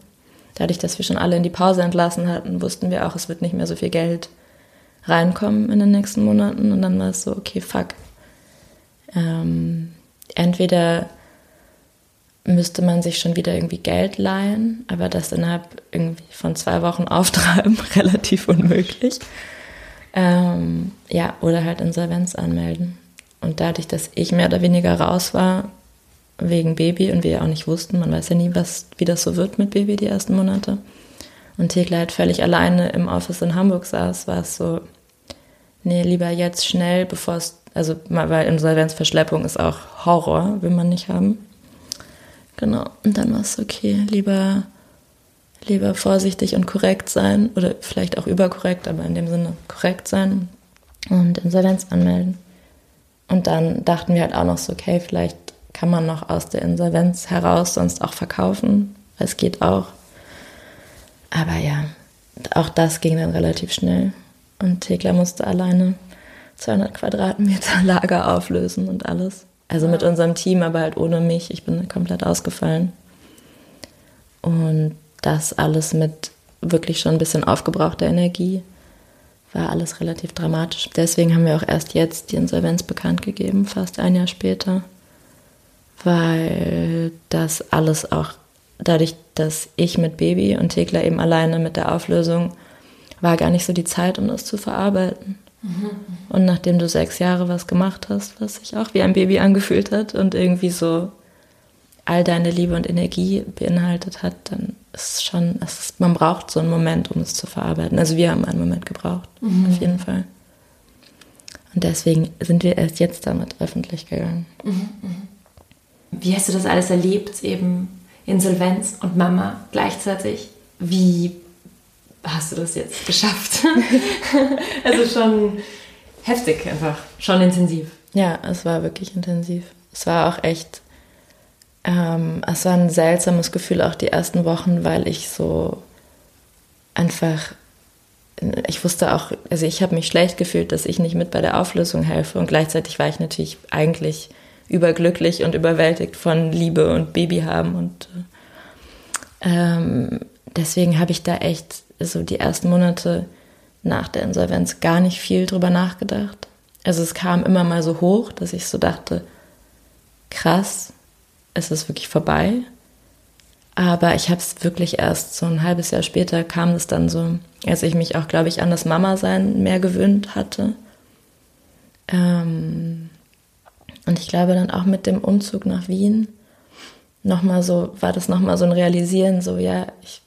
Dadurch, dass wir schon alle in die Pause entlassen hatten, wussten wir auch, es wird nicht mehr so viel Geld reinkommen in den nächsten Monaten. Und dann war es so, okay, fuck. Ähm, entweder müsste man sich schon wieder irgendwie Geld leihen, aber das innerhalb irgendwie von zwei Wochen auftreiben, relativ unmöglich. Ähm, ja, oder halt Insolvenz anmelden. Und dadurch, dass ich mehr oder weniger raus war, wegen Baby und wir auch nicht wussten, man weiß ja nie, was, wie das so wird mit Baby die ersten Monate. Und Thekla halt völlig alleine im Office in Hamburg saß, war es so, nee, lieber jetzt schnell, bevor es, also weil Insolvenzverschleppung ist auch Horror, will man nicht haben. Genau, und dann war es okay, lieber, lieber vorsichtig und korrekt sein oder vielleicht auch überkorrekt, aber in dem Sinne korrekt sein und Insolvenz anmelden. Und dann dachten wir halt auch noch so, okay, vielleicht kann man noch aus der Insolvenz heraus sonst auch verkaufen. Es geht auch. Aber ja, auch das ging dann relativ schnell. Und Thekla musste alleine 200 Quadratmeter Lager auflösen und alles. Also mit unserem Team, aber halt ohne mich. Ich bin komplett ausgefallen. Und das alles mit wirklich schon ein bisschen aufgebrauchter Energie war alles relativ dramatisch. Deswegen haben wir auch erst jetzt die Insolvenz bekannt gegeben, fast ein Jahr später, weil dass alles auch dadurch, dass ich mit Baby und Thekla eben alleine mit der Auflösung war gar nicht so die Zeit, um das zu verarbeiten. Mhm. Und nachdem du sechs Jahre was gemacht hast, was sich auch wie ein Baby angefühlt hat und irgendwie so all deine Liebe und Energie beinhaltet hat, dann ist es schon, ist, man braucht so einen Moment, um es zu verarbeiten. Also wir haben einen Moment gebraucht, mhm. auf jeden Fall. Und deswegen sind wir erst jetzt damit öffentlich gegangen. Mhm. mhm. Wie hast du das alles erlebt, eben Insolvenz und Mama gleichzeitig? Wie hast du das jetzt geschafft? also schon heftig einfach, schon intensiv. Ja, es war wirklich intensiv. Es war auch echt ähm, es war ein seltsames Gefühl auch die ersten Wochen, weil ich so einfach, ich wusste auch, also ich habe mich schlecht gefühlt, dass ich nicht mit bei der Auflösung helfe und gleichzeitig war ich natürlich eigentlich überglücklich und überwältigt von Liebe und Baby haben und ähm, deswegen habe ich da echt so die ersten Monate nach der Insolvenz gar nicht viel drüber nachgedacht. Also es kam immer mal so hoch, dass ich so dachte, krass, es ist wirklich vorbei. Aber ich habe es wirklich erst so ein halbes Jahr später kam es dann so, als ich mich auch, glaube ich, an das Mama-Sein mehr gewöhnt hatte. Ähm und ich glaube dann auch mit dem Umzug nach Wien nochmal so, war das nochmal so ein Realisieren, so ja, ich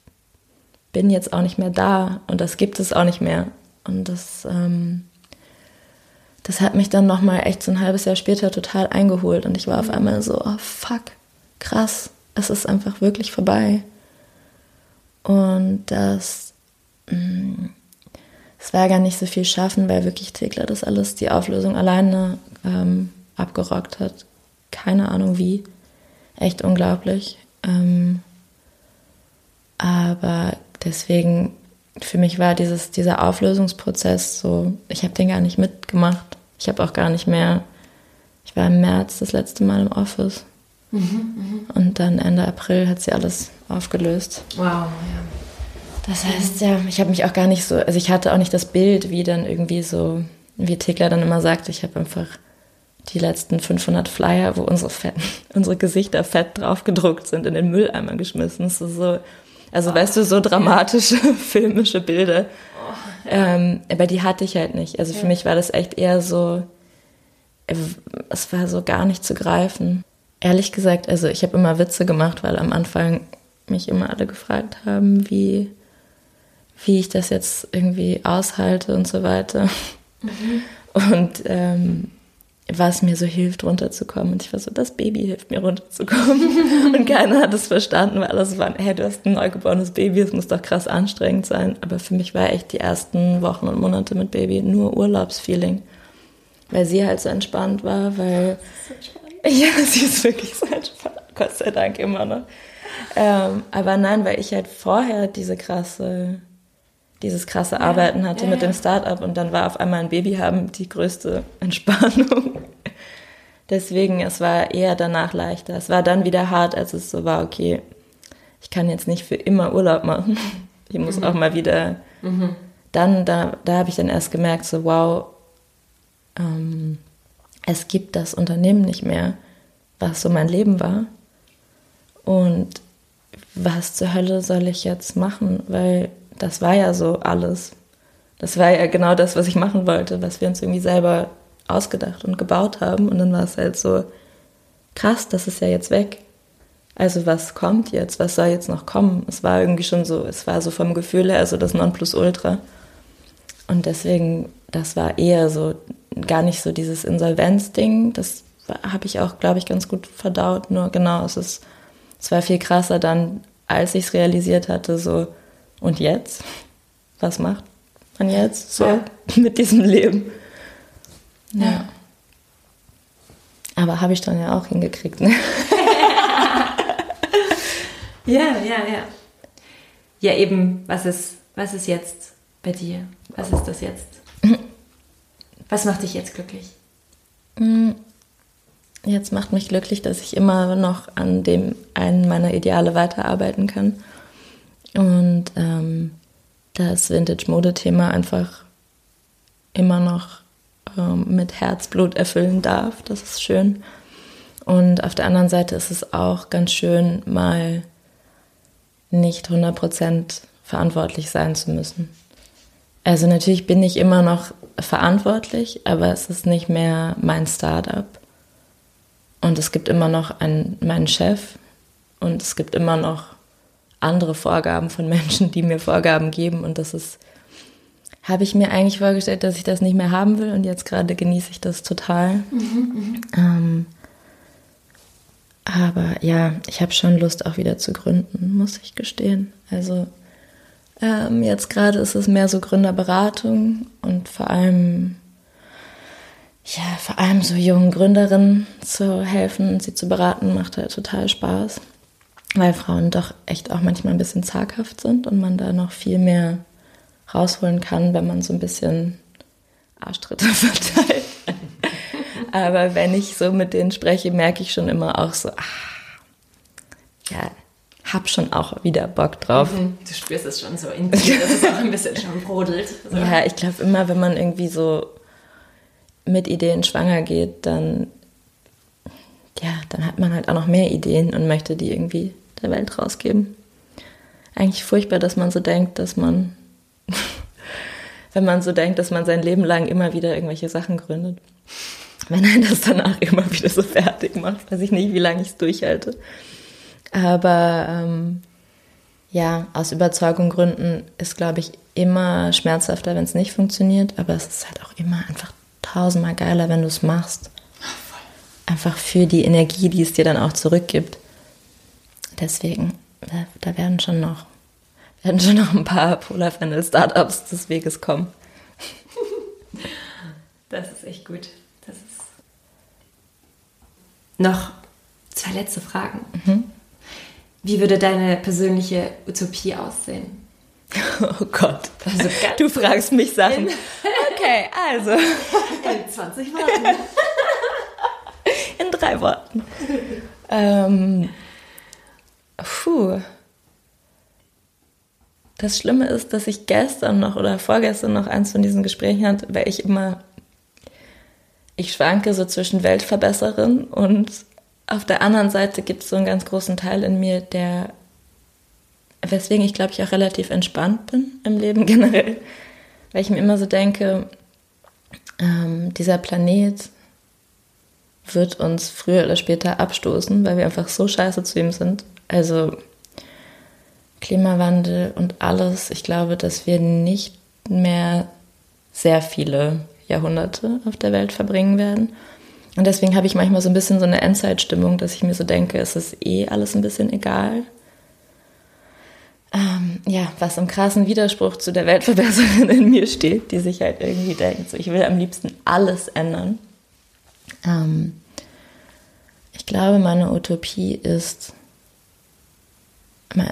bin jetzt auch nicht mehr da und das gibt es auch nicht mehr. Und das ähm, das hat mich dann nochmal echt so ein halbes Jahr später total eingeholt und ich war auf einmal so, oh fuck, krass, es ist einfach wirklich vorbei. Und das, mm, es war gar nicht so viel schaffen, weil wirklich Thekla das alles, die Auflösung alleine ähm, abgerockt hat. Keine Ahnung wie. Echt unglaublich. Ähm, aber deswegen, für mich war dieses, dieser Auflösungsprozess so, ich habe den gar nicht mitgemacht. Ich habe auch gar nicht mehr, ich war im März das letzte Mal im Office. Mhm, mhm. Und dann Ende April hat sie alles aufgelöst. Wow, ja. Das heißt, ja, ich habe mich auch gar nicht so, also ich hatte auch nicht das Bild, wie dann irgendwie so, wie Tegler dann immer sagt, ich habe einfach die letzten 500 Flyer, wo unsere, fett, unsere Gesichter fett drauf gedruckt sind, in den Mülleimer geschmissen. Das ist so, also oh, weißt du, so dramatische filmische Bilder. Oh, ja. ähm, aber die hatte ich halt nicht. Also für ja. mich war das echt eher so, es war so gar nicht zu greifen. Ehrlich gesagt, also ich habe immer Witze gemacht, weil am Anfang mich immer alle gefragt haben, wie, wie ich das jetzt irgendwie aushalte und so weiter. Mhm. Und ähm, was mir so hilft, runterzukommen. Und ich war so, das Baby hilft mir runterzukommen. und keiner hat es verstanden, weil alles war, hey, du hast ein neugeborenes Baby, es muss doch krass anstrengend sein. Aber für mich war echt die ersten Wochen und Monate mit Baby nur Urlaubsfeeling. Weil sie halt so entspannt war, weil. So ja, sie ist wirklich so entspannt. Gott sei Dank immer noch. Ähm, aber nein, weil ich halt vorher diese krasse dieses krasse Arbeiten hatte ja, mit dem Startup und dann war auf einmal ein Baby haben die größte Entspannung. Deswegen, es war eher danach leichter. Es war dann wieder hart, als es so war, okay, ich kann jetzt nicht für immer Urlaub machen. Ich muss mhm. auch mal wieder. Mhm. Dann, da, da habe ich dann erst gemerkt, so wow, ähm, es gibt das Unternehmen nicht mehr, was so mein Leben war. Und was zur Hölle soll ich jetzt machen? Weil das war ja so alles. Das war ja genau das, was ich machen wollte, was wir uns irgendwie selber ausgedacht und gebaut haben. Und dann war es halt so krass, das ist ja jetzt weg. Also was kommt jetzt? Was soll jetzt noch kommen? Es war irgendwie schon so, es war so vom Gefühl her, also das Nonplusultra. Und deswegen, das war eher so, gar nicht so dieses Insolvenzding. Das habe ich auch, glaube ich, ganz gut verdaut. Nur genau, es ist, es war viel krasser dann, als ich es realisiert hatte, so, und jetzt? Was macht man jetzt so ja. mit diesem Leben? Ja. ja. Aber habe ich dann ja auch hingekriegt, ne? ja, ja, ja. Ja, eben, was ist, was ist jetzt bei dir? Was ist das jetzt? Was macht dich jetzt glücklich? Mm, jetzt macht mich glücklich, dass ich immer noch an dem einen meiner Ideale weiterarbeiten kann. Und ähm, das Vintage-Mode-Thema einfach immer noch ähm, mit Herzblut erfüllen darf. Das ist schön. Und auf der anderen Seite ist es auch ganz schön, mal nicht 100% verantwortlich sein zu müssen. Also natürlich bin ich immer noch verantwortlich, aber es ist nicht mehr mein Startup. Und es gibt immer noch einen, meinen Chef und es gibt immer noch andere Vorgaben von Menschen, die mir Vorgaben geben. Und das ist, habe ich mir eigentlich vorgestellt, dass ich das nicht mehr haben will und jetzt gerade genieße ich das total. Mhm, ähm, aber ja, ich habe schon Lust auch wieder zu gründen, muss ich gestehen. Also ähm, jetzt gerade ist es mehr so Gründerberatung und vor allem, ja, vor allem so jungen Gründerinnen zu helfen und sie zu beraten, macht halt total Spaß. Weil Frauen doch echt auch manchmal ein bisschen zaghaft sind und man da noch viel mehr rausholen kann, wenn man so ein bisschen Arschtritte verteilt. Aber wenn ich so mit denen spreche, merke ich schon immer auch so, ah, ja, hab schon auch wieder Bock drauf. Mhm. Du spürst es schon so in dir, dass es auch ein bisschen schon brodelt. So. Ja, ich glaube immer, wenn man irgendwie so mit Ideen schwanger geht, dann, ja, dann hat man halt auch noch mehr Ideen und möchte die irgendwie der Welt rausgeben. Eigentlich furchtbar, dass man so denkt, dass man, wenn man so denkt, dass man sein Leben lang immer wieder irgendwelche Sachen gründet wenn er das danach immer wieder so fertig macht. Weiß ich nicht, wie lange ich es durchhalte. Aber ähm, ja, aus Überzeugung gründen ist, glaube ich, immer schmerzhafter, wenn es nicht funktioniert. Aber es ist halt auch immer einfach tausendmal geiler, wenn du es machst. Einfach für die Energie, die es dir dann auch zurückgibt. Deswegen, da, werden schon noch werden schon noch ein paar Polar Funnel Startups des Weges kommen. Das ist echt gut. Noch zwei letzte Fragen. Mhm. Wie würde deine persönliche Utopie aussehen? Oh Gott. Also du fragst mich Sachen. okay, also. In 20 Worten. Drei Worten. ähm, puh. Das Schlimme ist, dass ich gestern noch oder vorgestern noch eins von diesen Gesprächen hatte, weil ich immer ich schwanke so zwischen Weltverbesserin und auf der anderen Seite gibt es so einen ganz großen Teil in mir, der, weswegen ich glaube ich auch relativ entspannt bin im Leben generell, weil ich mir immer so denke, ähm, dieser Planet wird uns früher oder später abstoßen, weil wir einfach so scheiße zu ihm sind. Also Klimawandel und alles, ich glaube, dass wir nicht mehr sehr viele Jahrhunderte auf der Welt verbringen werden. Und deswegen habe ich manchmal so ein bisschen so eine Endzeitstimmung, dass ich mir so denke, es ist eh alles ein bisschen egal. Ähm, ja, was im krassen Widerspruch zu der Weltverbesserin in mir steht, die sich halt irgendwie denkt, so, ich will am liebsten alles ändern. Ähm, ich glaube, meine Utopie ist,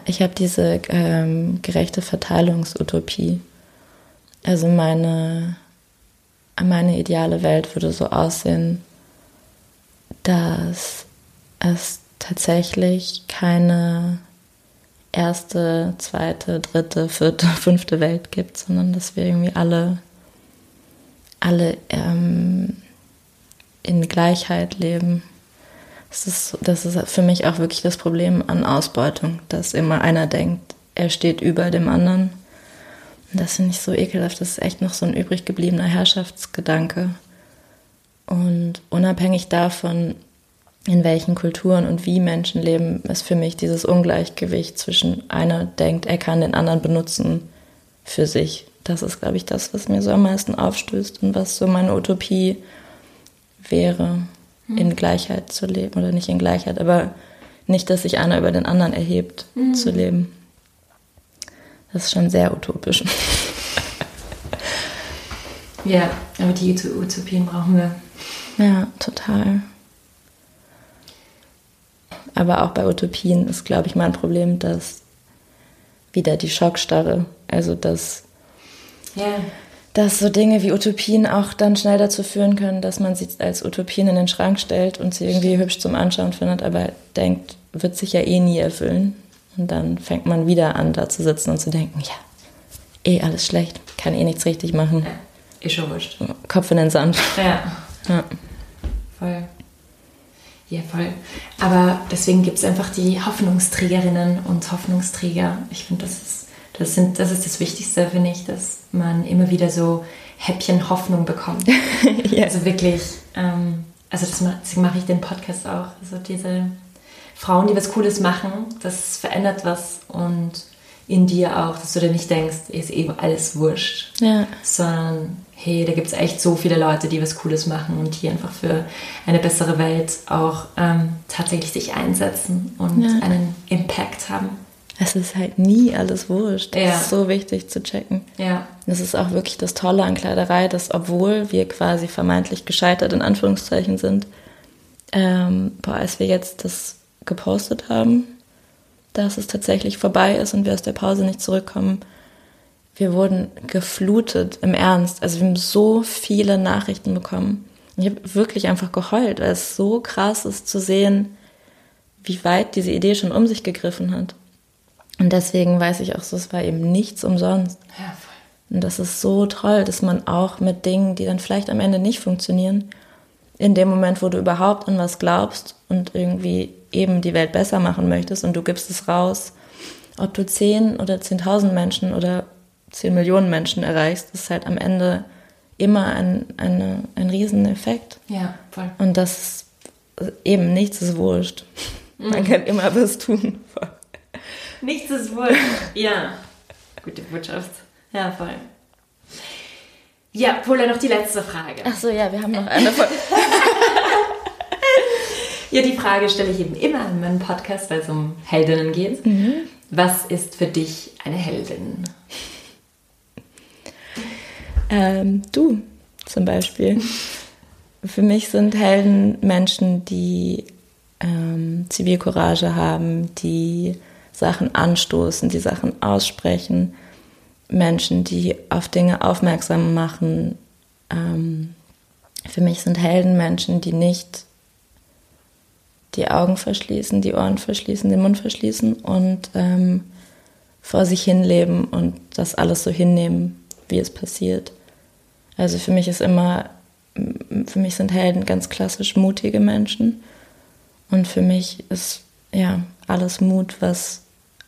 ich habe diese ähm, gerechte Verteilungsutopie. Also meine meine ideale Welt würde so aussehen, dass es tatsächlich keine erste, zweite, dritte, vierte, fünfte Welt gibt, sondern dass wir irgendwie alle, alle ähm, in Gleichheit leben. Das ist, das ist für mich auch wirklich das Problem an Ausbeutung, dass immer einer denkt, er steht über dem anderen das finde ich so ekelhaft. Das ist echt noch so ein übrig gebliebener Herrschaftsgedanke. Und unabhängig davon, in welchen Kulturen und wie Menschen leben, ist für mich dieses Ungleichgewicht zwischen einer denkt, er kann den anderen benutzen für sich. Das ist, glaube ich, das, was mir so am meisten aufstößt und was so meine Utopie wäre, mhm. in Gleichheit zu leben. Oder nicht in Gleichheit, aber nicht, dass sich einer über den anderen erhebt, mhm. zu leben. Das ist schon sehr utopisch. ja, aber die Utopien brauchen wir. Ja, total. Aber auch bei Utopien ist, glaube ich, mein Problem, dass wieder die Schockstarre, also dass, ja. Dass so Dinge wie Utopien auch dann schnell dazu führen können, dass man sie als Utopien in den Schrank stellt und sie irgendwie hübsch zum Anschauen findet, aber denkt, wird sich ja eh nie erfüllen. Und dann fängt man wieder an, da zu sitzen und zu denken, ja, eh alles schlecht, kann eh nichts richtig machen. Eh schon wurscht. Kopf in den Sand. Ja. ja. Voll. Ja, voll. Aber deswegen gibt es einfach die Hoffnungsträgerinnen und Hoffnungsträger. Ich finde, das ist, das, sind, das ist das Wichtigste, finde ich, dass man immer wieder so Häppchen Hoffnung bekommt. ja. Also wirklich, ähm, also das, deswegen mache ich den Podcast auch. Also diese Frauen, die was Cooles machen, das verändert was und in dir auch, dass du dir nicht denkst, ist eben alles wurscht. Ja. Sondern hey, da gibt es echt so viele Leute, die was Cooles machen und hier einfach für eine bessere Welt auch ähm, tatsächlich sich einsetzen und ja. einen Impact haben. Es ist halt nie alles wurscht. Das ja. ist so wichtig zu checken. Ja. Das ist auch wirklich das Tolle an Kleiderei, dass obwohl wir quasi vermeintlich gescheitert in Anführungszeichen sind, ähm, boah, als wir jetzt das gepostet haben, dass es tatsächlich vorbei ist und wir aus der Pause nicht zurückkommen, wir wurden geflutet im Ernst. Also wir haben so viele Nachrichten bekommen. Ich habe wirklich einfach geheult, weil es so krass ist zu sehen, wie weit diese Idee schon um sich gegriffen hat. Und deswegen weiß ich auch so, es war eben nichts umsonst. Ja, voll. Und das ist so toll, dass man auch mit Dingen, die dann vielleicht am Ende nicht funktionieren, in dem Moment, wo du überhaupt an was glaubst und irgendwie eben die Welt besser machen möchtest und du gibst es raus, ob du zehn oder zehntausend Menschen oder 10 Millionen Menschen erreichst, ist halt am Ende immer ein, eine, ein Rieseneffekt. Ja, voll. Und das eben nichts ist wurscht. Mhm. Man kann immer was tun. Nichts ist wurscht. Ja. Gute Botschaft. Ja, voll. Ja, Pola, noch die letzte Frage. Ach so, ja, wir haben noch eine. ja, die Frage stelle ich eben immer in meinem Podcast, weil es um Heldinnen geht. Mhm. Was ist für dich eine Heldin? Ähm, du zum Beispiel. Für mich sind Helden Menschen, die ähm, Zivilcourage haben, die Sachen anstoßen, die Sachen aussprechen, Menschen, die auf Dinge aufmerksam machen. Ähm, für mich sind Helden Menschen, die nicht die Augen verschließen, die Ohren verschließen, den Mund verschließen und ähm, vor sich hinleben und das alles so hinnehmen, wie es passiert. Also für mich ist immer, für mich sind Helden ganz klassisch mutige Menschen. Und für mich ist ja alles Mut, was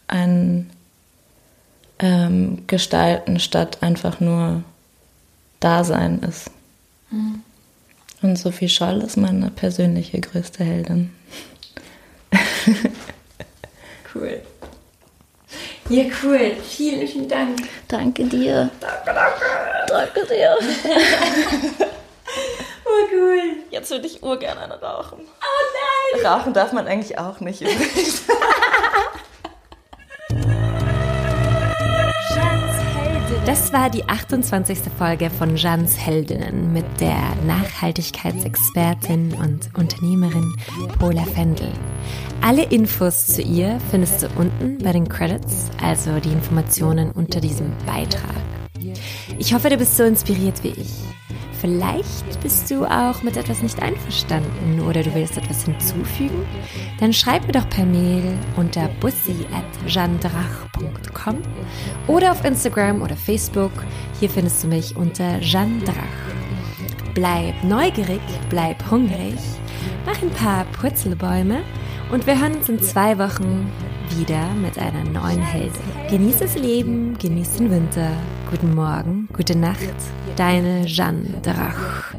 ein ähm, Gestalten statt einfach nur Dasein ist. Mhm. Und Sophie Scholl ist meine persönliche größte Heldin. cool. Ja, cool. Vielen, vielen Dank. Danke dir. Danke, danke. Danke dir. oh, cool. Jetzt würde ich urgern eine rauchen. Oh nein. Rauchen darf man eigentlich auch nicht Das war die 28. Folge von Jeans Heldinnen mit der Nachhaltigkeitsexpertin und Unternehmerin Paula Fendel. Alle Infos zu ihr findest du unten bei den Credits, also die Informationen unter diesem Beitrag. Ich hoffe, du bist so inspiriert wie ich. Vielleicht bist du auch mit etwas nicht einverstanden oder du willst etwas hinzufügen? Dann schreib mir doch per Mail unter bussi.jeandrach.com oder auf Instagram oder Facebook. Hier findest du mich unter Jeanne Drach. Bleib neugierig, bleib hungrig, mach ein paar Purzelbäume und wir hören uns in zwei Wochen wieder mit einer neuen Heldin. Genieß das Leben, genieß den Winter. Guten Morgen, gute Nacht. Deine Jeanne Drach.